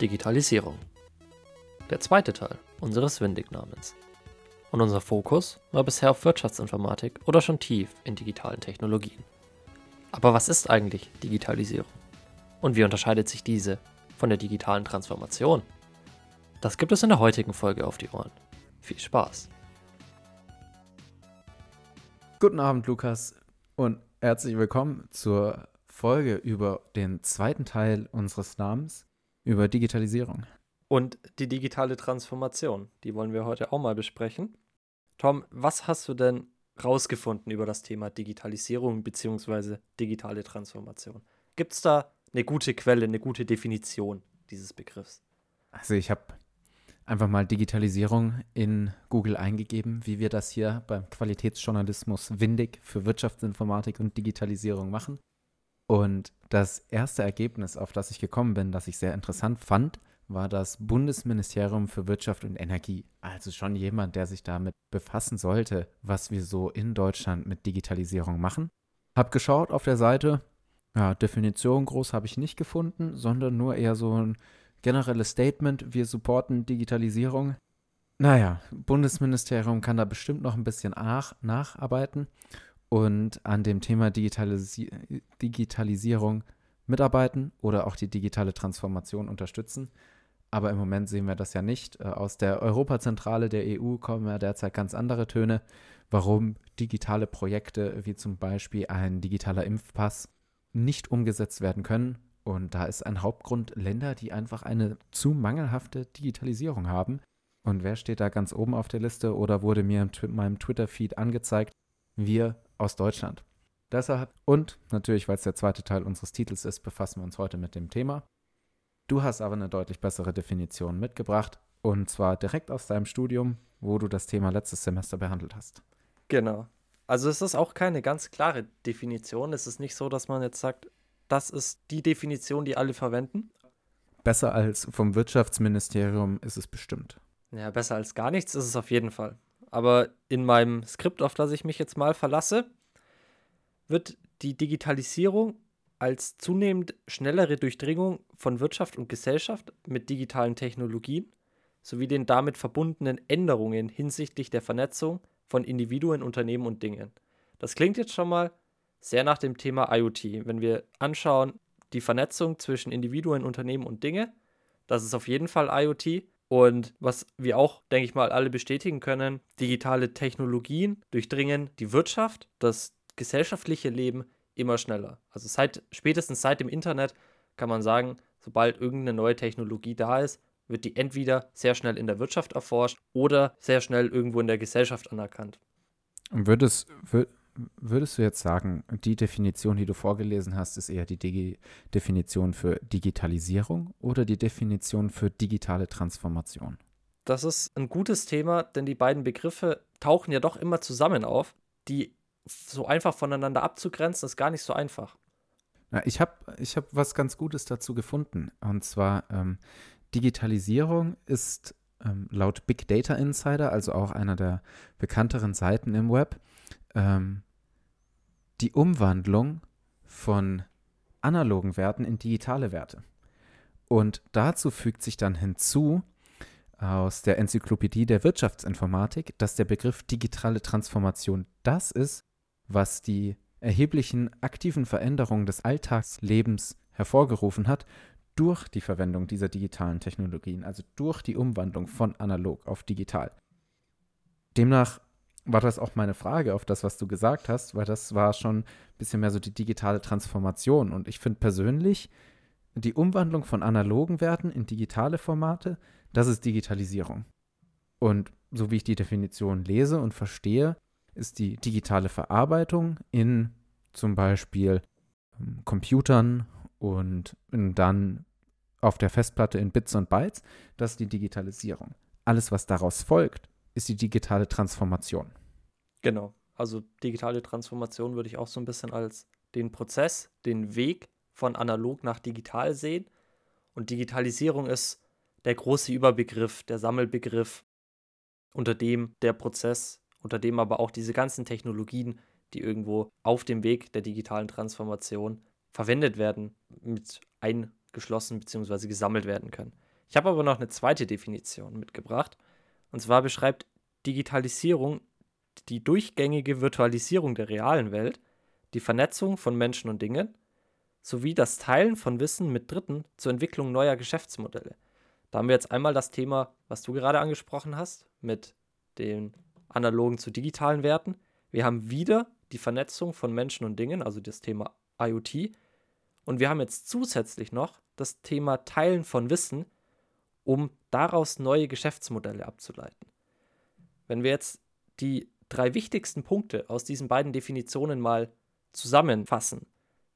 Digitalisierung. Der zweite Teil unseres Windig-Namens. Und unser Fokus war bisher auf Wirtschaftsinformatik oder schon tief in digitalen Technologien. Aber was ist eigentlich Digitalisierung? Und wie unterscheidet sich diese von der digitalen Transformation? Das gibt es in der heutigen Folge auf die Ohren. Viel Spaß! Guten Abend, Lukas, und herzlich willkommen zur Folge über den zweiten Teil unseres Namens, über Digitalisierung. Und die digitale Transformation, die wollen wir heute auch mal besprechen. Tom, was hast du denn rausgefunden über das Thema Digitalisierung bzw. digitale Transformation? Gibt es da eine gute Quelle, eine gute Definition dieses Begriffs? Also ich habe einfach mal Digitalisierung in Google eingegeben, wie wir das hier beim Qualitätsjournalismus Windig für Wirtschaftsinformatik und Digitalisierung machen. Und das erste Ergebnis, auf das ich gekommen bin, das ich sehr interessant fand, war das Bundesministerium für Wirtschaft und Energie. Also schon jemand, der sich damit befassen sollte, was wir so in Deutschland mit Digitalisierung machen. Hab geschaut auf der Seite, ja, Definition groß habe ich nicht gefunden, sondern nur eher so ein generelles Statement, wir supporten Digitalisierung. Naja, Bundesministerium kann da bestimmt noch ein bisschen nach, nacharbeiten und an dem Thema Digitalisi Digitalisierung mitarbeiten oder auch die digitale Transformation unterstützen. Aber im Moment sehen wir das ja nicht. Äh, aus der Europazentrale der EU kommen ja derzeit ganz andere Töne, warum digitale Projekte wie zum Beispiel ein digitaler Impfpass nicht umgesetzt werden können. Und da ist ein Hauptgrund Länder, die einfach eine zu mangelhafte Digitalisierung haben. Und wer steht da ganz oben auf der Liste oder wurde mir in meinem Twitter-Feed angezeigt? Wir aus Deutschland. Deshalb und natürlich, weil es der zweite Teil unseres Titels ist, befassen wir uns heute mit dem Thema. Du hast aber eine deutlich bessere Definition mitgebracht und zwar direkt aus deinem Studium, wo du das Thema letztes Semester behandelt hast. Genau. Also es ist auch keine ganz klare Definition. Es ist nicht so, dass man jetzt sagt, das ist die Definition, die alle verwenden. Besser als vom Wirtschaftsministerium ist es bestimmt. Ja, besser als gar nichts ist es auf jeden Fall aber in meinem Skript, auf das ich mich jetzt mal verlasse, wird die Digitalisierung als zunehmend schnellere Durchdringung von Wirtschaft und Gesellschaft mit digitalen Technologien sowie den damit verbundenen Änderungen hinsichtlich der Vernetzung von Individuen, Unternehmen und Dingen. Das klingt jetzt schon mal sehr nach dem Thema IoT. Wenn wir anschauen, die Vernetzung zwischen Individuen, Unternehmen und Dinge, das ist auf jeden Fall IoT. Und was wir auch, denke ich mal, alle bestätigen können, digitale Technologien durchdringen die Wirtschaft, das gesellschaftliche Leben immer schneller. Also seit spätestens seit dem Internet kann man sagen, sobald irgendeine neue Technologie da ist, wird die entweder sehr schnell in der Wirtschaft erforscht oder sehr schnell irgendwo in der Gesellschaft anerkannt. Und würdest, würdest du jetzt sagen, die Definition, die du vorgelesen hast, ist eher die Digi Definition für Digitalisierung oder die Definition für digitale Transformation? Das ist ein gutes Thema, denn die beiden Begriffe tauchen ja doch immer zusammen auf. Die so einfach voneinander abzugrenzen, ist gar nicht so einfach. Na, ich habe ich hab was ganz Gutes dazu gefunden. Und zwar, ähm, Digitalisierung ist ähm, laut Big Data Insider, also auch einer der bekannteren Seiten im Web, ähm, die Umwandlung von analogen Werten in digitale Werte. Und dazu fügt sich dann hinzu aus der Enzyklopädie der Wirtschaftsinformatik, dass der Begriff digitale Transformation das ist, was die erheblichen aktiven Veränderungen des Alltagslebens hervorgerufen hat durch die Verwendung dieser digitalen Technologien, also durch die Umwandlung von analog auf digital. Demnach war das auch meine Frage auf das, was du gesagt hast, weil das war schon ein bisschen mehr so die digitale Transformation. Und ich finde persönlich, die Umwandlung von analogen Werten in digitale Formate, das ist Digitalisierung. Und so wie ich die Definition lese und verstehe, ist die digitale Verarbeitung in zum Beispiel ähm, Computern und dann auf der Festplatte in Bits und Bytes, das ist die Digitalisierung. Alles, was daraus folgt, ist die digitale Transformation. Genau. Also digitale Transformation würde ich auch so ein bisschen als den Prozess, den Weg von analog nach digital sehen. Und Digitalisierung ist der große Überbegriff, der Sammelbegriff, unter dem der Prozess, unter dem aber auch diese ganzen Technologien, die irgendwo auf dem Weg der digitalen Transformation verwendet werden, mit eingeschlossen bzw. gesammelt werden können. Ich habe aber noch eine zweite Definition mitgebracht. Und zwar beschreibt Digitalisierung die durchgängige Virtualisierung der realen Welt, die Vernetzung von Menschen und Dingen sowie das Teilen von Wissen mit Dritten zur Entwicklung neuer Geschäftsmodelle. Da haben wir jetzt einmal das Thema, was du gerade angesprochen hast, mit den analogen zu digitalen Werten. Wir haben wieder die Vernetzung von Menschen und Dingen, also das Thema IoT. Und wir haben jetzt zusätzlich noch das Thema Teilen von Wissen, um daraus neue Geschäftsmodelle abzuleiten. Wenn wir jetzt die drei wichtigsten Punkte aus diesen beiden Definitionen mal zusammenfassen,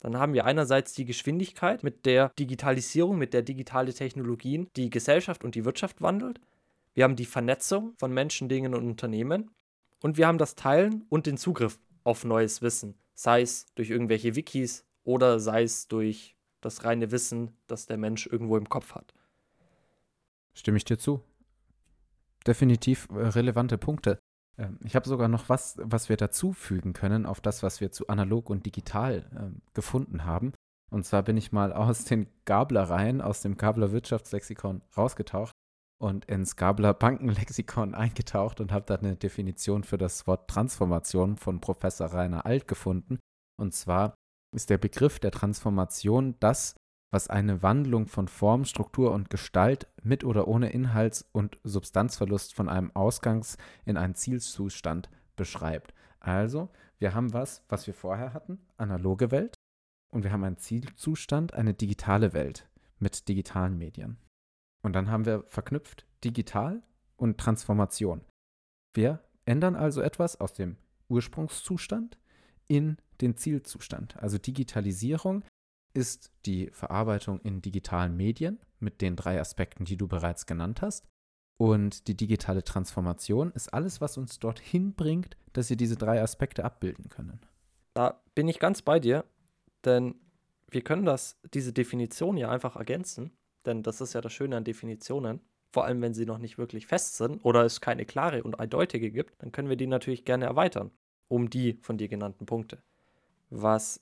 dann haben wir einerseits die Geschwindigkeit, mit der Digitalisierung, mit der digitale Technologien die Gesellschaft und die Wirtschaft wandelt. Wir haben die Vernetzung von Menschen, Dingen und Unternehmen. Und wir haben das Teilen und den Zugriff auf neues Wissen, sei es durch irgendwelche Wikis oder sei es durch das reine Wissen, das der Mensch irgendwo im Kopf hat. Stimme ich dir zu. Definitiv äh, relevante Punkte. Ähm, ich habe sogar noch was, was wir dazufügen können auf das, was wir zu analog und digital äh, gefunden haben. Und zwar bin ich mal aus den Gablereien, aus dem Gabler Wirtschaftslexikon rausgetaucht und ins Gabler Bankenlexikon eingetaucht und habe da eine Definition für das Wort Transformation von Professor Rainer Alt gefunden. Und zwar ist der Begriff der Transformation das, was eine Wandlung von Form, Struktur und Gestalt mit oder ohne Inhalts- und Substanzverlust von einem Ausgangs- in einen Zielzustand beschreibt. Also, wir haben was, was wir vorher hatten, analoge Welt, und wir haben einen Zielzustand, eine digitale Welt mit digitalen Medien. Und dann haben wir verknüpft digital und Transformation. Wir ändern also etwas aus dem Ursprungszustand in den Zielzustand. Also Digitalisierung ist die Verarbeitung in digitalen Medien mit den drei Aspekten, die du bereits genannt hast. Und die digitale Transformation ist alles, was uns dorthin bringt, dass wir diese drei Aspekte abbilden können. Da bin ich ganz bei dir, denn wir können das, diese Definition ja einfach ergänzen, denn das ist ja das Schöne an Definitionen. Vor allem, wenn sie noch nicht wirklich fest sind oder es keine klare und eindeutige gibt, dann können wir die natürlich gerne erweitern um die von dir genannten Punkte. Was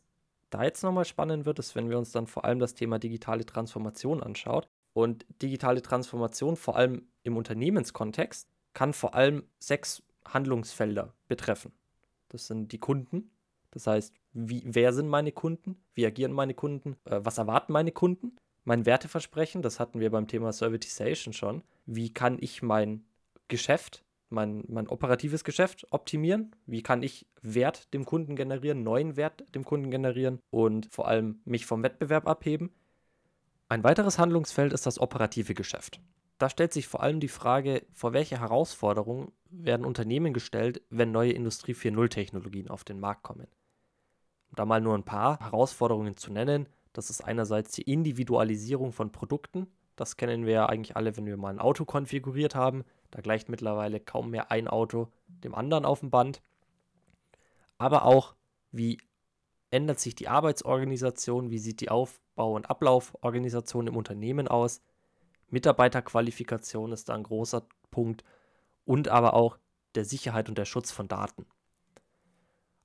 da jetzt nochmal spannend wird, ist, wenn wir uns dann vor allem das Thema digitale Transformation anschaut. Und digitale Transformation, vor allem im Unternehmenskontext, kann vor allem sechs Handlungsfelder betreffen. Das sind die Kunden, das heißt, wie, wer sind meine Kunden, wie agieren meine Kunden, äh, was erwarten meine Kunden, mein Werteversprechen, das hatten wir beim Thema Servitization schon, wie kann ich mein Geschäft mein, mein operatives Geschäft optimieren? Wie kann ich Wert dem Kunden generieren, neuen Wert dem Kunden generieren und vor allem mich vom Wettbewerb abheben? Ein weiteres Handlungsfeld ist das operative Geschäft. Da stellt sich vor allem die Frage, vor welche Herausforderungen werden Unternehmen gestellt, wenn neue Industrie 4.0 Technologien auf den Markt kommen. Um da mal nur ein paar Herausforderungen zu nennen, das ist einerseits die Individualisierung von Produkten. Das kennen wir ja eigentlich alle, wenn wir mal ein Auto konfiguriert haben. Da gleicht mittlerweile kaum mehr ein Auto dem anderen auf dem Band. Aber auch, wie ändert sich die Arbeitsorganisation, wie sieht die Aufbau- und Ablauforganisation im Unternehmen aus. Mitarbeiterqualifikation ist da ein großer Punkt und aber auch der Sicherheit und der Schutz von Daten.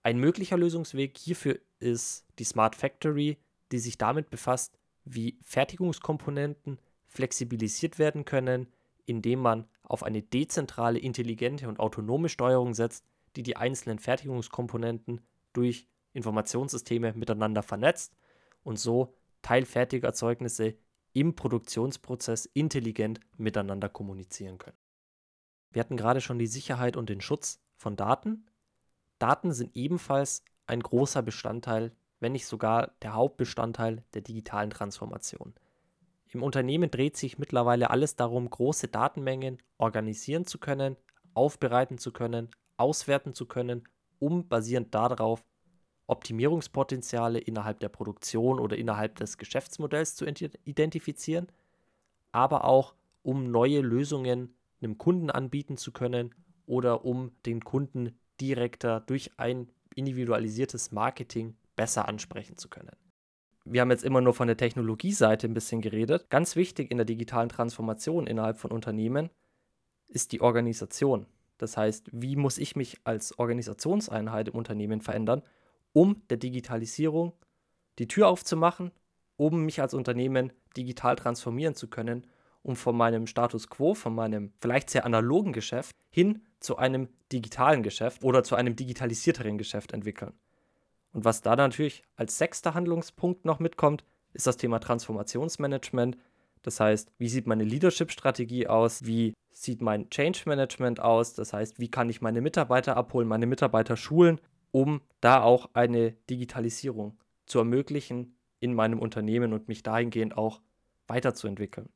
Ein möglicher Lösungsweg hierfür ist die Smart Factory, die sich damit befasst, wie Fertigungskomponenten flexibilisiert werden können, indem man auf eine dezentrale, intelligente und autonome Steuerung setzt, die die einzelnen Fertigungskomponenten durch Informationssysteme miteinander vernetzt und so teilfertige Erzeugnisse im Produktionsprozess intelligent miteinander kommunizieren können. Wir hatten gerade schon die Sicherheit und den Schutz von Daten. Daten sind ebenfalls ein großer Bestandteil, wenn nicht sogar der Hauptbestandteil der digitalen Transformation. Im Unternehmen dreht sich mittlerweile alles darum, große Datenmengen organisieren zu können, aufbereiten zu können, auswerten zu können, um basierend darauf Optimierungspotenziale innerhalb der Produktion oder innerhalb des Geschäftsmodells zu identifizieren, aber auch um neue Lösungen einem Kunden anbieten zu können oder um den Kunden direkter durch ein individualisiertes Marketing besser ansprechen zu können wir haben jetzt immer nur von der Technologieseite ein bisschen geredet. Ganz wichtig in der digitalen Transformation innerhalb von Unternehmen ist die Organisation. Das heißt, wie muss ich mich als Organisationseinheit im Unternehmen verändern, um der Digitalisierung die Tür aufzumachen, um mich als Unternehmen digital transformieren zu können um von meinem Status quo, von meinem vielleicht sehr analogen Geschäft hin zu einem digitalen Geschäft oder zu einem digitalisierteren Geschäft entwickeln. Und was da natürlich als sechster Handlungspunkt noch mitkommt, ist das Thema Transformationsmanagement. Das heißt, wie sieht meine Leadership-Strategie aus? Wie sieht mein Change Management aus? Das heißt, wie kann ich meine Mitarbeiter abholen, meine Mitarbeiter schulen, um da auch eine Digitalisierung zu ermöglichen in meinem Unternehmen und mich dahingehend auch weiterzuentwickeln.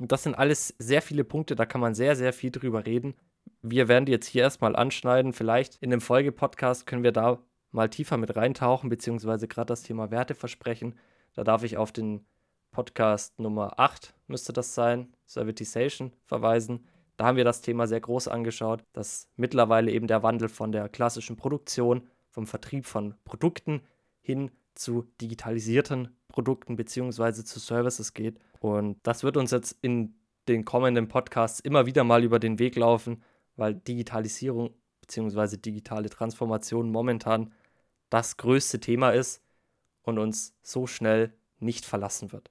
Und das sind alles sehr viele Punkte, da kann man sehr, sehr viel drüber reden. Wir werden die jetzt hier erstmal anschneiden. Vielleicht in dem Folgepodcast können wir da mal tiefer mit reintauchen, beziehungsweise gerade das Thema Werteversprechen. Da darf ich auf den Podcast Nummer 8, müsste das sein, Servitization, verweisen. Da haben wir das Thema sehr groß angeschaut, dass mittlerweile eben der Wandel von der klassischen Produktion, vom Vertrieb von Produkten hin zu digitalisierten Produkten beziehungsweise zu Services geht. Und das wird uns jetzt in den kommenden Podcasts immer wieder mal über den Weg laufen, weil Digitalisierung beziehungsweise digitale Transformation momentan das größte Thema ist und uns so schnell nicht verlassen wird.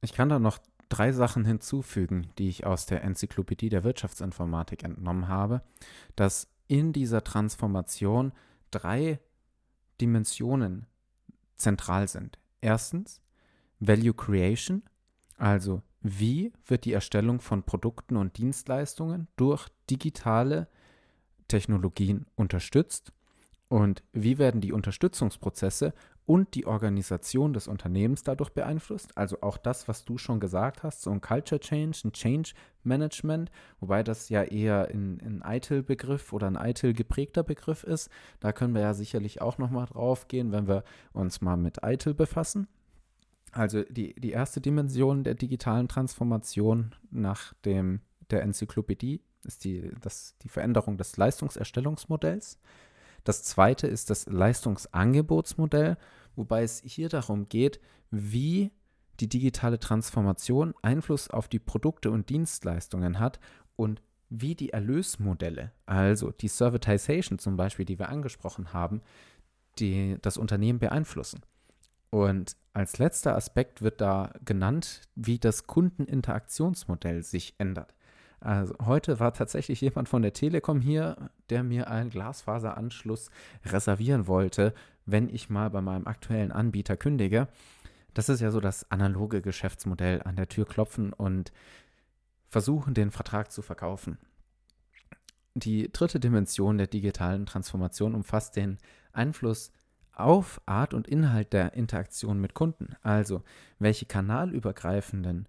Ich kann da noch drei Sachen hinzufügen, die ich aus der Enzyklopädie der Wirtschaftsinformatik entnommen habe, dass in dieser Transformation drei Dimensionen zentral sind. Erstens Value Creation, also wie wird die Erstellung von Produkten und Dienstleistungen durch digitale Technologien unterstützt und wie werden die Unterstützungsprozesse und die Organisation des Unternehmens dadurch beeinflusst. Also auch das, was du schon gesagt hast, so ein Culture Change, ein Change Management, wobei das ja eher ein, ein ITIL-Begriff oder ein ITIL geprägter Begriff ist. Da können wir ja sicherlich auch nochmal drauf gehen, wenn wir uns mal mit ITIL befassen. Also die, die erste Dimension der digitalen Transformation nach dem, der Enzyklopädie ist die, das, die Veränderung des Leistungserstellungsmodells. Das zweite ist das Leistungsangebotsmodell, wobei es hier darum geht, wie die digitale Transformation Einfluss auf die Produkte und Dienstleistungen hat und wie die Erlösmodelle, also die Servitization zum Beispiel, die wir angesprochen haben, die das Unternehmen beeinflussen. Und als letzter Aspekt wird da genannt, wie das Kundeninteraktionsmodell sich ändert. Also heute war tatsächlich jemand von der Telekom hier, der mir einen Glasfaseranschluss reservieren wollte, wenn ich mal bei meinem aktuellen Anbieter kündige. Das ist ja so das analoge Geschäftsmodell, an der Tür klopfen und versuchen, den Vertrag zu verkaufen. Die dritte Dimension der digitalen Transformation umfasst den Einfluss auf Art und Inhalt der Interaktion mit Kunden. Also, welche kanalübergreifenden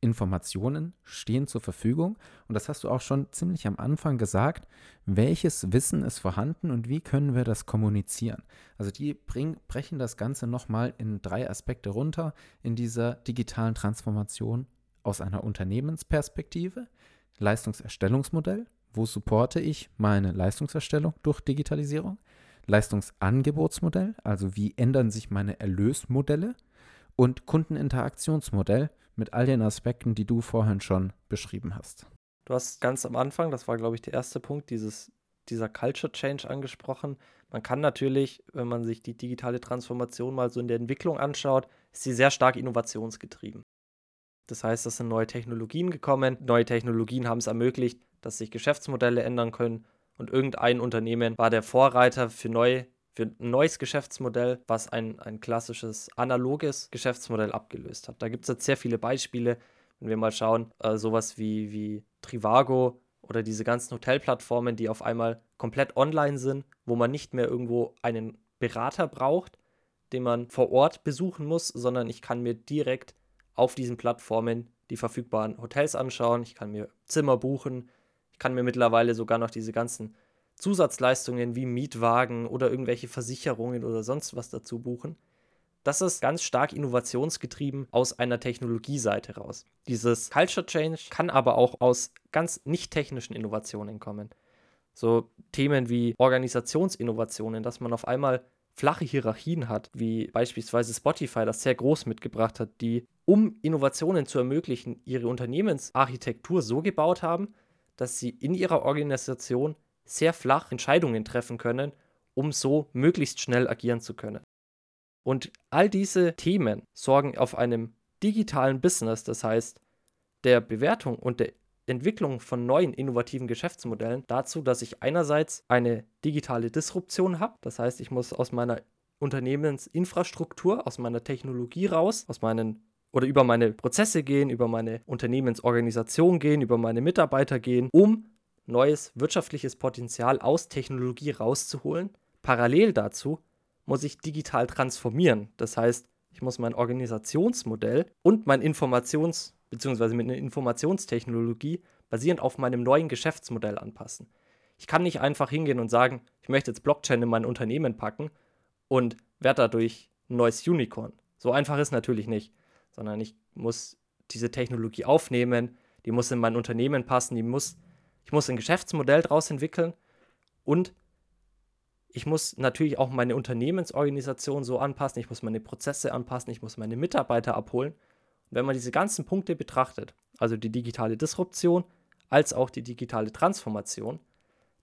Informationen stehen zur Verfügung. Und das hast du auch schon ziemlich am Anfang gesagt. Welches Wissen ist vorhanden und wie können wir das kommunizieren? Also die bring, brechen das Ganze nochmal in drei Aspekte runter in dieser digitalen Transformation aus einer Unternehmensperspektive. Leistungserstellungsmodell. Wo supporte ich meine Leistungserstellung durch Digitalisierung? Leistungsangebotsmodell, also wie ändern sich meine Erlösmodelle? Und Kundeninteraktionsmodell, mit all den Aspekten, die du vorhin schon beschrieben hast. Du hast ganz am Anfang, das war, glaube ich, der erste Punkt, dieses, dieser Culture Change angesprochen. Man kann natürlich, wenn man sich die digitale Transformation mal so in der Entwicklung anschaut, ist sie sehr stark innovationsgetrieben. Das heißt, es sind neue Technologien gekommen. Neue Technologien haben es ermöglicht, dass sich Geschäftsmodelle ändern können. Und irgendein Unternehmen war der Vorreiter für neue für ein neues Geschäftsmodell, was ein, ein klassisches analoges Geschäftsmodell abgelöst hat. Da gibt es jetzt sehr viele Beispiele. Wenn wir mal schauen, äh, sowas wie, wie Trivago oder diese ganzen Hotelplattformen, die auf einmal komplett online sind, wo man nicht mehr irgendwo einen Berater braucht, den man vor Ort besuchen muss, sondern ich kann mir direkt auf diesen Plattformen die verfügbaren Hotels anschauen, ich kann mir Zimmer buchen, ich kann mir mittlerweile sogar noch diese ganzen Zusatzleistungen wie Mietwagen oder irgendwelche Versicherungen oder sonst was dazu buchen. Das ist ganz stark innovationsgetrieben aus einer Technologieseite raus. Dieses Culture Change kann aber auch aus ganz nicht technischen Innovationen kommen. So Themen wie Organisationsinnovationen, dass man auf einmal flache Hierarchien hat, wie beispielsweise Spotify das sehr groß mitgebracht hat, die, um Innovationen zu ermöglichen, ihre Unternehmensarchitektur so gebaut haben, dass sie in ihrer Organisation sehr flach Entscheidungen treffen können, um so möglichst schnell agieren zu können. Und all diese Themen sorgen auf einem digitalen Business, das heißt der Bewertung und der Entwicklung von neuen innovativen Geschäftsmodellen dazu, dass ich einerseits eine digitale Disruption habe. Das heißt, ich muss aus meiner Unternehmensinfrastruktur, aus meiner Technologie raus, aus meinen oder über meine Prozesse gehen, über meine Unternehmensorganisation gehen, über meine Mitarbeiter gehen, um neues wirtschaftliches Potenzial aus Technologie rauszuholen. Parallel dazu muss ich digital transformieren. Das heißt, ich muss mein Organisationsmodell und mein Informations- bzw. mit einer Informationstechnologie basierend auf meinem neuen Geschäftsmodell anpassen. Ich kann nicht einfach hingehen und sagen, ich möchte jetzt Blockchain in mein Unternehmen packen und werde dadurch ein neues Unicorn. So einfach ist natürlich nicht, sondern ich muss diese Technologie aufnehmen, die muss in mein Unternehmen passen, die muss, ich muss ein Geschäftsmodell daraus entwickeln und ich muss natürlich auch meine Unternehmensorganisation so anpassen, ich muss meine Prozesse anpassen, ich muss meine Mitarbeiter abholen. Und wenn man diese ganzen Punkte betrachtet, also die digitale Disruption als auch die digitale Transformation,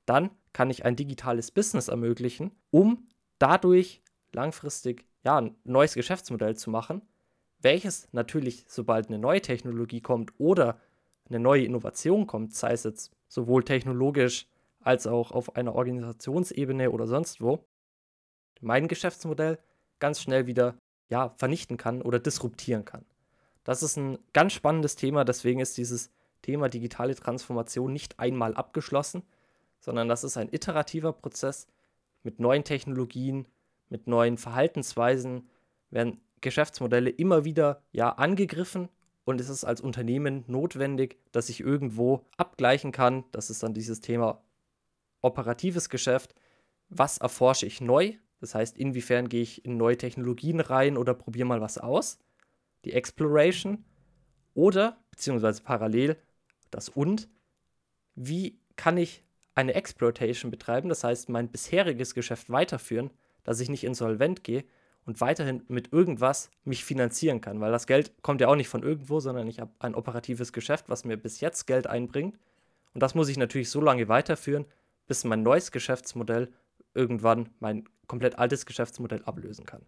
dann kann ich ein digitales Business ermöglichen, um dadurch langfristig ja, ein neues Geschäftsmodell zu machen, welches natürlich, sobald eine neue Technologie kommt oder eine neue Innovation kommt, sei es jetzt sowohl technologisch als auch auf einer Organisationsebene oder sonst wo, mein Geschäftsmodell ganz schnell wieder ja, vernichten kann oder disruptieren kann. Das ist ein ganz spannendes Thema, deswegen ist dieses Thema digitale Transformation nicht einmal abgeschlossen, sondern das ist ein iterativer Prozess mit neuen Technologien, mit neuen Verhaltensweisen, werden Geschäftsmodelle immer wieder ja angegriffen und es ist als Unternehmen notwendig, dass ich irgendwo abgleichen kann. Das ist dann dieses Thema operatives Geschäft. Was erforsche ich neu? Das heißt, inwiefern gehe ich in neue Technologien rein oder probiere mal was aus? die Exploration oder, beziehungsweise parallel, das und, wie kann ich eine Exploitation betreiben, das heißt mein bisheriges Geschäft weiterführen, dass ich nicht insolvent gehe und weiterhin mit irgendwas mich finanzieren kann, weil das Geld kommt ja auch nicht von irgendwo, sondern ich habe ein operatives Geschäft, was mir bis jetzt Geld einbringt und das muss ich natürlich so lange weiterführen, bis mein neues Geschäftsmodell irgendwann mein komplett altes Geschäftsmodell ablösen kann.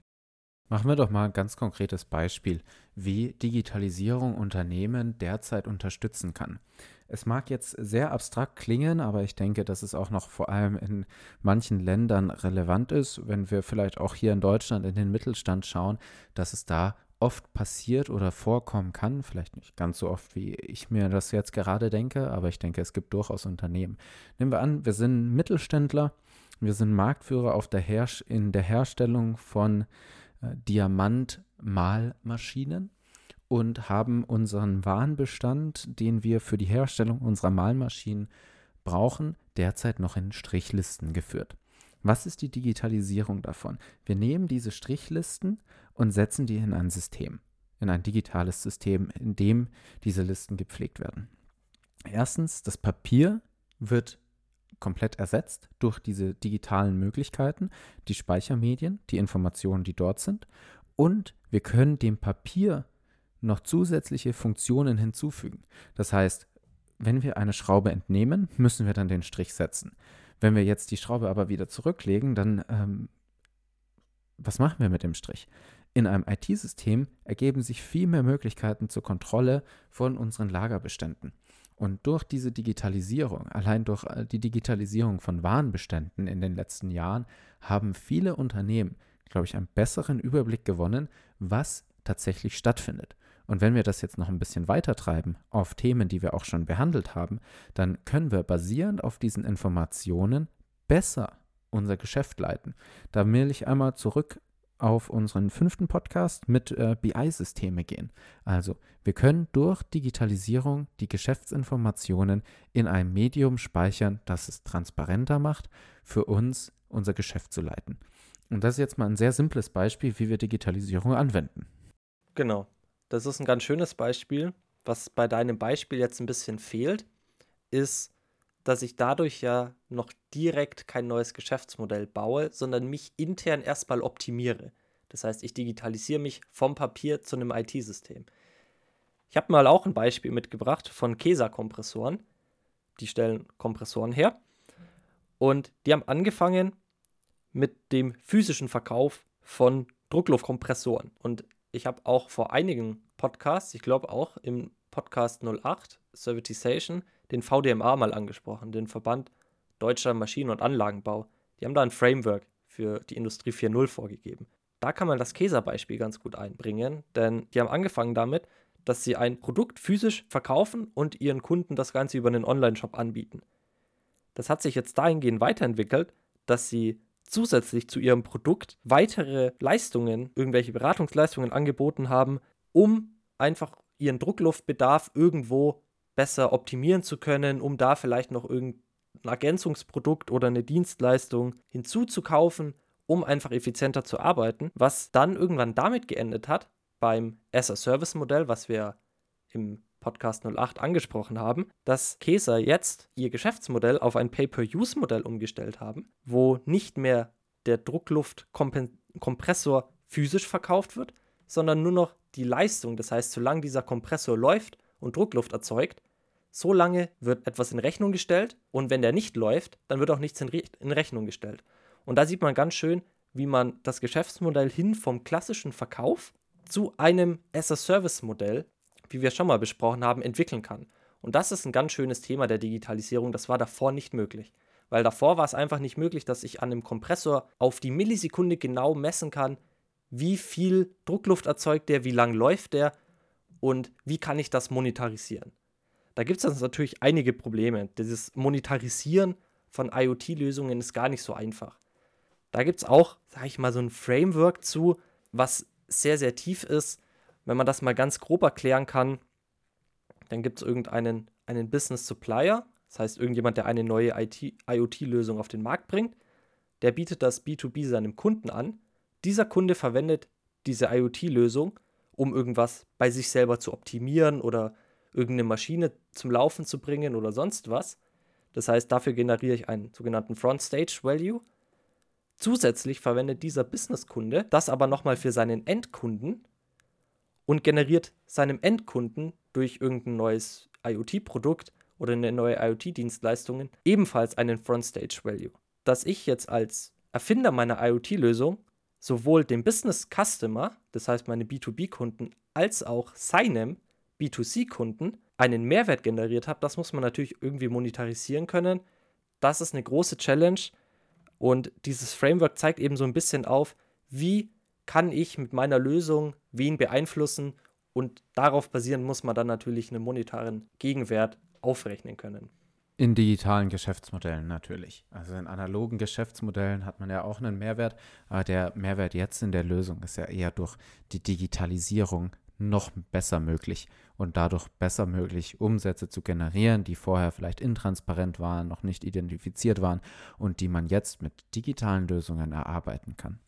Machen wir doch mal ein ganz konkretes Beispiel, wie Digitalisierung Unternehmen derzeit unterstützen kann. Es mag jetzt sehr abstrakt klingen, aber ich denke, dass es auch noch vor allem in manchen Ländern relevant ist, wenn wir vielleicht auch hier in Deutschland in den Mittelstand schauen, dass es da oft passiert oder vorkommen kann, vielleicht nicht ganz so oft, wie ich mir das jetzt gerade denke, aber ich denke, es gibt durchaus Unternehmen. Nehmen wir an, wir sind Mittelständler, wir sind Marktführer auf der Herr in der Herstellung von Diamantmalmaschinen und haben unseren Warenbestand, den wir für die Herstellung unserer Malmaschinen brauchen, derzeit noch in Strichlisten geführt. Was ist die Digitalisierung davon? Wir nehmen diese Strichlisten und setzen die in ein System, in ein digitales System, in dem diese Listen gepflegt werden. Erstens, das Papier wird komplett ersetzt durch diese digitalen Möglichkeiten, die Speichermedien, die Informationen, die dort sind. Und wir können dem Papier noch zusätzliche Funktionen hinzufügen. Das heißt, wenn wir eine Schraube entnehmen, müssen wir dann den Strich setzen. Wenn wir jetzt die Schraube aber wieder zurücklegen, dann ähm, was machen wir mit dem Strich? In einem IT-System ergeben sich viel mehr Möglichkeiten zur Kontrolle von unseren Lagerbeständen. Und durch diese Digitalisierung, allein durch äh, die Digitalisierung von Warenbeständen in den letzten Jahren, haben viele Unternehmen, glaube ich, einen besseren Überblick gewonnen, was tatsächlich stattfindet. Und wenn wir das jetzt noch ein bisschen weiter treiben auf Themen, die wir auch schon behandelt haben, dann können wir basierend auf diesen Informationen besser unser Geschäft leiten. Da will ich einmal zurück auf unseren fünften Podcast mit äh, BI-Systeme gehen. Also wir können durch Digitalisierung die Geschäftsinformationen in einem Medium speichern, das es transparenter macht, für uns unser Geschäft zu leiten. Und das ist jetzt mal ein sehr simples Beispiel, wie wir Digitalisierung anwenden. Genau, das ist ein ganz schönes Beispiel. Was bei deinem Beispiel jetzt ein bisschen fehlt, ist, dass ich dadurch ja noch direkt kein neues Geschäftsmodell baue, sondern mich intern erstmal optimiere. Das heißt, ich digitalisiere mich vom Papier zu einem IT-System. Ich habe mal auch ein Beispiel mitgebracht von Kesa-Kompressoren. Die stellen Kompressoren her. Und die haben angefangen mit dem physischen Verkauf von Druckluftkompressoren. Und ich habe auch vor einigen Podcasts, ich glaube auch im Podcast 08, Servitization, den VDMA mal angesprochen, den Verband Deutscher Maschinen- und Anlagenbau. Die haben da ein Framework für die Industrie 4.0 vorgegeben. Da kann man das Käserbeispiel ganz gut einbringen, denn die haben angefangen damit, dass sie ein Produkt physisch verkaufen und ihren Kunden das Ganze über einen Online-Shop anbieten. Das hat sich jetzt dahingehend weiterentwickelt, dass sie zusätzlich zu ihrem Produkt weitere Leistungen, irgendwelche Beratungsleistungen angeboten haben, um einfach ihren Druckluftbedarf irgendwo besser optimieren zu können, um da vielleicht noch irgendein Ergänzungsprodukt oder eine Dienstleistung hinzuzukaufen, um einfach effizienter zu arbeiten, was dann irgendwann damit geendet hat, beim as-a-Service-Modell, was wir im Podcast 08 angesprochen haben, dass Käser jetzt ihr Geschäftsmodell auf ein Pay-per-Use-Modell umgestellt haben, wo nicht mehr der Druckluftkompressor physisch verkauft wird, sondern nur noch die Leistung. Das heißt, solange dieser Kompressor läuft und Druckluft erzeugt, solange wird etwas in Rechnung gestellt und wenn der nicht läuft, dann wird auch nichts in, Re in Rechnung gestellt. Und da sieht man ganz schön, wie man das Geschäftsmodell hin vom klassischen Verkauf zu einem as-a-Service-Modell wie wir schon mal besprochen haben, entwickeln kann. Und das ist ein ganz schönes Thema der Digitalisierung. Das war davor nicht möglich. Weil davor war es einfach nicht möglich, dass ich an einem Kompressor auf die Millisekunde genau messen kann, wie viel Druckluft erzeugt der, wie lang läuft der und wie kann ich das monetarisieren. Da gibt es natürlich einige Probleme. Dieses Monetarisieren von IoT-Lösungen ist gar nicht so einfach. Da gibt es auch, sage ich mal, so ein Framework zu, was sehr, sehr tief ist, wenn man das mal ganz grob erklären kann, dann gibt es irgendeinen einen Business Supplier, das heißt irgendjemand, der eine neue IoT-Lösung auf den Markt bringt, der bietet das B2B seinem Kunden an. Dieser Kunde verwendet diese IoT-Lösung, um irgendwas bei sich selber zu optimieren oder irgendeine Maschine zum Laufen zu bringen oder sonst was. Das heißt, dafür generiere ich einen sogenannten Front Stage Value. Zusätzlich verwendet dieser Businesskunde das aber nochmal für seinen Endkunden und generiert seinem Endkunden durch irgendein neues IoT-Produkt oder eine neue IoT-Dienstleistung ebenfalls einen Front-Stage Value. Dass ich jetzt als Erfinder meiner IoT-Lösung sowohl dem Business Customer, das heißt meine B2B-Kunden, als auch seinem B2C-Kunden einen Mehrwert generiert habe, das muss man natürlich irgendwie monetarisieren können. Das ist eine große Challenge und dieses Framework zeigt eben so ein bisschen auf, wie kann ich mit meiner Lösung wen beeinflussen und darauf basierend muss man dann natürlich einen monetaren Gegenwert aufrechnen können. In digitalen Geschäftsmodellen natürlich. Also in analogen Geschäftsmodellen hat man ja auch einen Mehrwert, aber der Mehrwert jetzt in der Lösung ist ja eher durch die Digitalisierung noch besser möglich und dadurch besser möglich, Umsätze zu generieren, die vorher vielleicht intransparent waren, noch nicht identifiziert waren und die man jetzt mit digitalen Lösungen erarbeiten kann.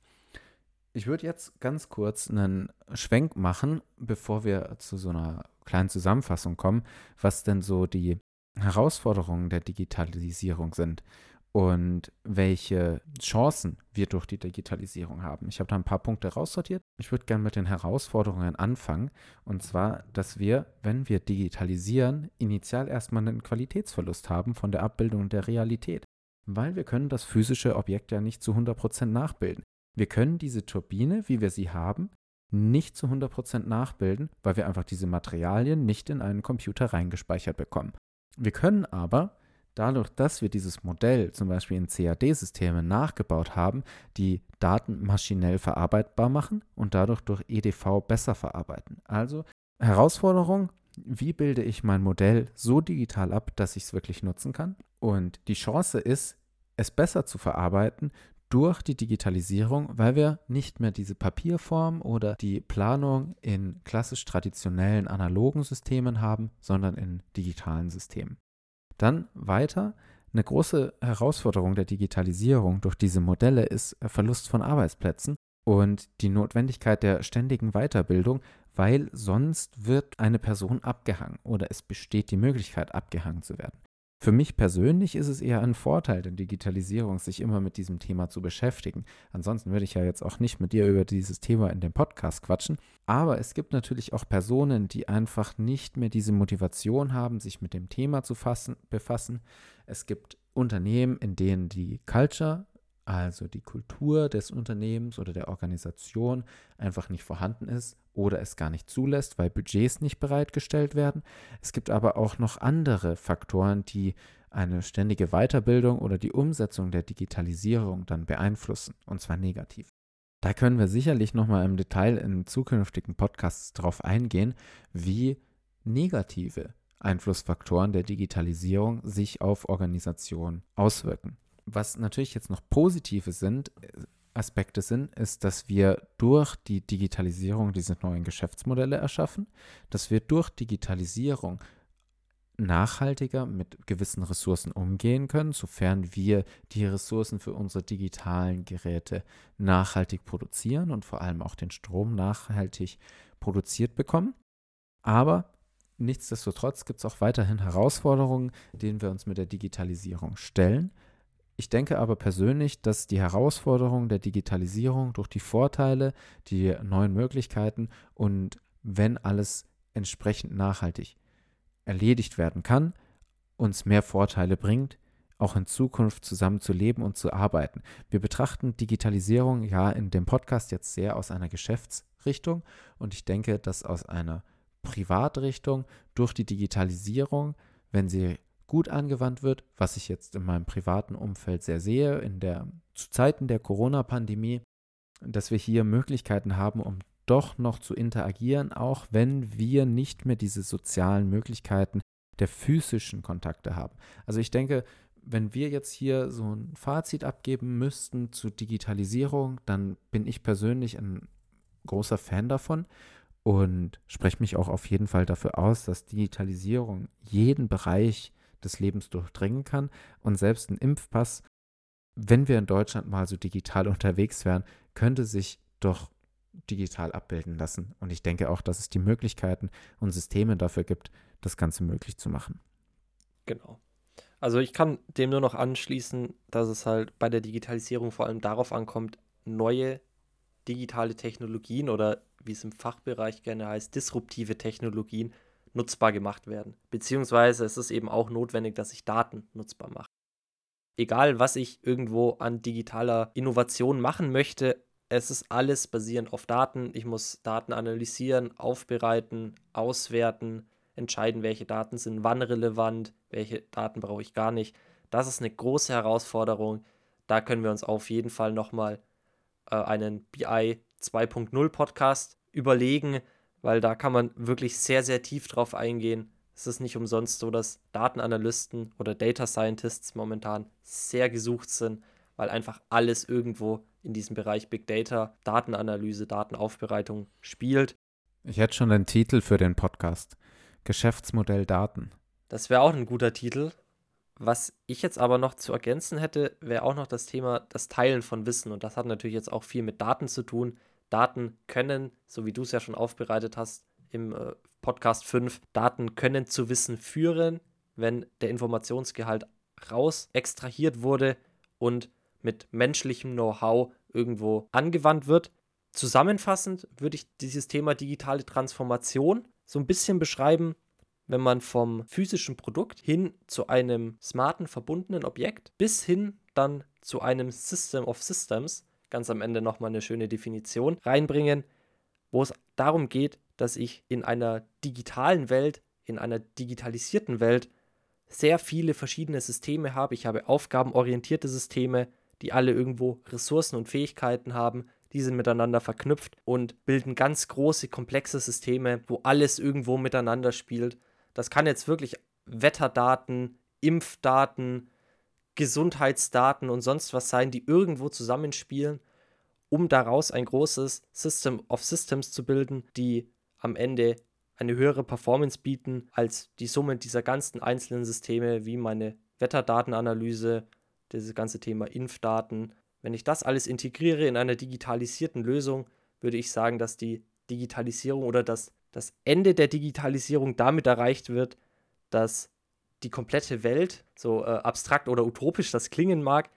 Ich würde jetzt ganz kurz einen Schwenk machen, bevor wir zu so einer kleinen Zusammenfassung kommen, was denn so die Herausforderungen der Digitalisierung sind und welche Chancen wir durch die Digitalisierung haben. Ich habe da ein paar Punkte raussortiert. Ich würde gerne mit den Herausforderungen anfangen. Und zwar, dass wir, wenn wir digitalisieren, initial erstmal einen Qualitätsverlust haben von der Abbildung der Realität. Weil wir können das physische Objekt ja nicht zu 100% nachbilden. Wir können diese Turbine, wie wir sie haben, nicht zu 100% nachbilden, weil wir einfach diese Materialien nicht in einen Computer reingespeichert bekommen. Wir können aber, dadurch, dass wir dieses Modell zum Beispiel in CAD-Systemen nachgebaut haben, die Daten maschinell verarbeitbar machen und dadurch durch EDV besser verarbeiten. Also Herausforderung, wie bilde ich mein Modell so digital ab, dass ich es wirklich nutzen kann? Und die Chance ist, es besser zu verarbeiten durch die Digitalisierung, weil wir nicht mehr diese Papierform oder die Planung in klassisch traditionellen analogen Systemen haben, sondern in digitalen Systemen. Dann weiter, eine große Herausforderung der Digitalisierung durch diese Modelle ist Verlust von Arbeitsplätzen und die Notwendigkeit der ständigen Weiterbildung, weil sonst wird eine Person abgehangen oder es besteht die Möglichkeit, abgehangen zu werden. Für mich persönlich ist es eher ein Vorteil der Digitalisierung, sich immer mit diesem Thema zu beschäftigen. Ansonsten würde ich ja jetzt auch nicht mit dir über dieses Thema in dem Podcast quatschen. Aber es gibt natürlich auch Personen, die einfach nicht mehr diese Motivation haben, sich mit dem Thema zu fassen, befassen. Es gibt Unternehmen, in denen die Culture also die Kultur des Unternehmens oder der Organisation einfach nicht vorhanden ist oder es gar nicht zulässt, weil Budgets nicht bereitgestellt werden. Es gibt aber auch noch andere Faktoren, die eine ständige Weiterbildung oder die Umsetzung der Digitalisierung dann beeinflussen, und zwar negativ. Da können wir sicherlich nochmal im Detail in zukünftigen Podcasts darauf eingehen, wie negative Einflussfaktoren der Digitalisierung sich auf Organisationen auswirken. Was natürlich jetzt noch positive sind, Aspekte sind, ist, dass wir durch die Digitalisierung diese neuen Geschäftsmodelle erschaffen, dass wir durch Digitalisierung nachhaltiger mit gewissen Ressourcen umgehen können, sofern wir die Ressourcen für unsere digitalen Geräte nachhaltig produzieren und vor allem auch den Strom nachhaltig produziert bekommen. Aber nichtsdestotrotz gibt es auch weiterhin Herausforderungen, denen wir uns mit der Digitalisierung stellen. Ich denke aber persönlich, dass die Herausforderungen der Digitalisierung durch die Vorteile, die neuen Möglichkeiten und wenn alles entsprechend nachhaltig erledigt werden kann, uns mehr Vorteile bringt, auch in Zukunft zusammen zu leben und zu arbeiten. Wir betrachten Digitalisierung ja in dem Podcast jetzt sehr aus einer Geschäftsrichtung und ich denke, dass aus einer Privatrichtung durch die Digitalisierung, wenn sie gut angewandt wird, was ich jetzt in meinem privaten Umfeld sehr sehe, in der zu Zeiten der Corona-Pandemie, dass wir hier Möglichkeiten haben, um doch noch zu interagieren, auch wenn wir nicht mehr diese sozialen Möglichkeiten der physischen Kontakte haben. Also ich denke, wenn wir jetzt hier so ein Fazit abgeben müssten zu Digitalisierung, dann bin ich persönlich ein großer Fan davon und spreche mich auch auf jeden Fall dafür aus, dass Digitalisierung jeden Bereich des Lebens durchdringen kann und selbst ein Impfpass, wenn wir in Deutschland mal so digital unterwegs wären, könnte sich doch digital abbilden lassen. Und ich denke auch, dass es die Möglichkeiten und Systeme dafür gibt, das Ganze möglich zu machen. Genau. Also ich kann dem nur noch anschließen, dass es halt bei der Digitalisierung vor allem darauf ankommt, neue digitale Technologien oder wie es im Fachbereich gerne heißt, disruptive Technologien nutzbar gemacht werden. Beziehungsweise es ist eben auch notwendig, dass ich Daten nutzbar mache. Egal, was ich irgendwo an digitaler Innovation machen möchte, es ist alles basierend auf Daten. Ich muss Daten analysieren, aufbereiten, auswerten, entscheiden, welche Daten sind wann relevant, welche Daten brauche ich gar nicht. Das ist eine große Herausforderung. Da können wir uns auf jeden Fall nochmal äh, einen BI 2.0 Podcast überlegen, weil da kann man wirklich sehr, sehr tief drauf eingehen. Es ist nicht umsonst so, dass Datenanalysten oder Data Scientists momentan sehr gesucht sind, weil einfach alles irgendwo in diesem Bereich Big Data, Datenanalyse, Datenaufbereitung spielt. Ich hätte schon den Titel für den Podcast. Geschäftsmodell Daten. Das wäre auch ein guter Titel. Was ich jetzt aber noch zu ergänzen hätte, wäre auch noch das Thema das Teilen von Wissen. Und das hat natürlich jetzt auch viel mit Daten zu tun. Daten können, so wie du es ja schon aufbereitet hast im äh, Podcast 5, Daten können zu Wissen führen, wenn der Informationsgehalt raus extrahiert wurde und mit menschlichem Know-how irgendwo angewandt wird. Zusammenfassend würde ich dieses Thema digitale Transformation so ein bisschen beschreiben, wenn man vom physischen Produkt hin zu einem smarten, verbundenen Objekt bis hin dann zu einem System of Systems, ganz am Ende nochmal eine schöne Definition, reinbringen, wo es darum geht, dass ich in einer digitalen Welt, in einer digitalisierten Welt sehr viele verschiedene Systeme habe. Ich habe aufgabenorientierte Systeme, die alle irgendwo Ressourcen und Fähigkeiten haben, die sind miteinander verknüpft und bilden ganz große, komplexe Systeme, wo alles irgendwo miteinander spielt. Das kann jetzt wirklich Wetterdaten, Impfdaten, Gesundheitsdaten und sonst was sein, die irgendwo zusammenspielen, um daraus ein großes System of Systems zu bilden, die am Ende eine höhere Performance bieten als die Summe dieser ganzen einzelnen Systeme, wie meine Wetterdatenanalyse, dieses ganze Thema Impfdaten. Wenn ich das alles integriere in einer digitalisierten Lösung, würde ich sagen, dass die Digitalisierung oder dass das Ende der Digitalisierung damit erreicht wird, dass die komplette Welt, so äh, abstrakt oder utopisch das klingen mag,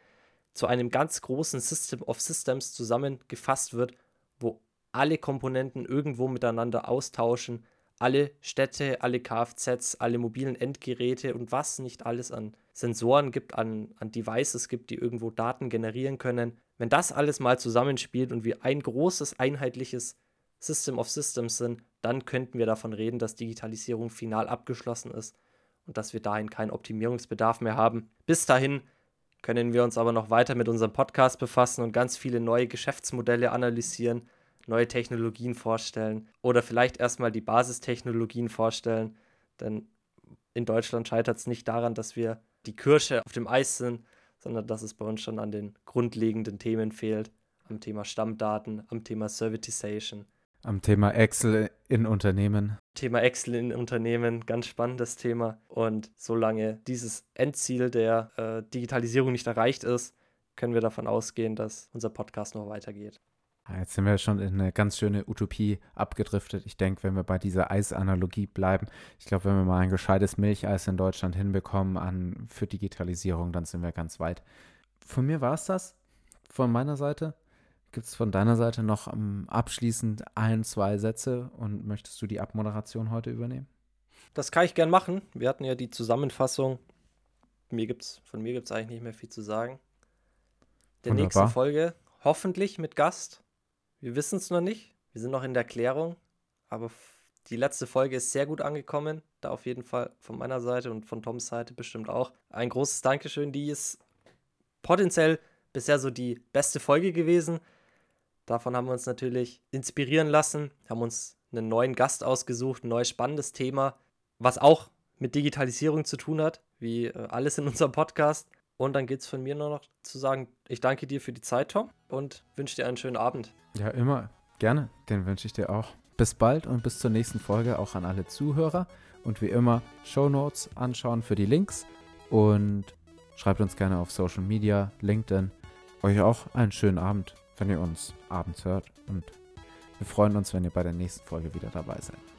zu einem ganz großen System of Systems zusammengefasst wird, wo alle Komponenten irgendwo miteinander austauschen, alle Städte, alle Kfz, alle mobilen Endgeräte und was nicht alles an Sensoren gibt, an, an Devices gibt, die irgendwo Daten generieren können. Wenn das alles mal zusammenspielt und wir ein großes, einheitliches System of Systems sind, dann könnten wir davon reden, dass Digitalisierung final abgeschlossen ist und dass wir dahin keinen Optimierungsbedarf mehr haben. Bis dahin können wir uns aber noch weiter mit unserem Podcast befassen und ganz viele neue Geschäftsmodelle analysieren neue Technologien vorstellen oder vielleicht erstmal die Basistechnologien vorstellen. Denn in Deutschland scheitert es nicht daran, dass wir die Kirsche auf dem Eis sind, sondern dass es bei uns schon an den grundlegenden Themen fehlt. Am Thema Stammdaten, am Thema Servitization. Am Thema Excel in Unternehmen. Thema Excel in Unternehmen, ganz spannendes Thema. Und solange dieses Endziel der äh, Digitalisierung nicht erreicht ist, können wir davon ausgehen, dass unser Podcast noch weitergeht. Ah, jetzt sind wir schon in eine ganz schöne Utopie abgedriftet. Ich denke, wenn wir bei dieser Eisanalogie bleiben, ich glaube, wenn wir mal ein gescheites Milcheis in Deutschland hinbekommen an, für Digitalisierung, dann sind wir ganz weit. Von mir war es das. Von meiner Seite. Gibt es von deiner Seite noch um, abschließend ein, zwei Sätze und möchtest du die Abmoderation heute übernehmen? Das kann ich gern machen. Wir hatten ja die Zusammenfassung. Mir gibt's, von mir gibt es eigentlich nicht mehr viel zu sagen. Der Wunderbar. nächsten Folge hoffentlich mit Gast. Wir wissen es noch nicht. Wir sind noch in der Klärung. Aber die letzte Folge ist sehr gut angekommen. Da auf jeden Fall von meiner Seite und von Toms Seite bestimmt auch. Ein großes Dankeschön. Die ist potenziell bisher so die beste Folge gewesen. Davon haben wir uns natürlich inspirieren lassen, haben uns einen neuen Gast ausgesucht, ein neues spannendes Thema, was auch mit Digitalisierung zu tun hat, wie äh, alles in unserem Podcast. Und dann geht es von mir nur noch zu sagen, ich danke dir für die Zeit, Tom, und wünsche dir einen schönen Abend. Ja, immer. Gerne. Den wünsche ich dir auch. Bis bald und bis zur nächsten Folge auch an alle Zuhörer. Und wie immer, Show Notes anschauen für die Links. Und schreibt uns gerne auf Social Media, LinkedIn. Euch auch einen schönen Abend, wenn ihr uns abends hört. Und wir freuen uns, wenn ihr bei der nächsten Folge wieder dabei seid.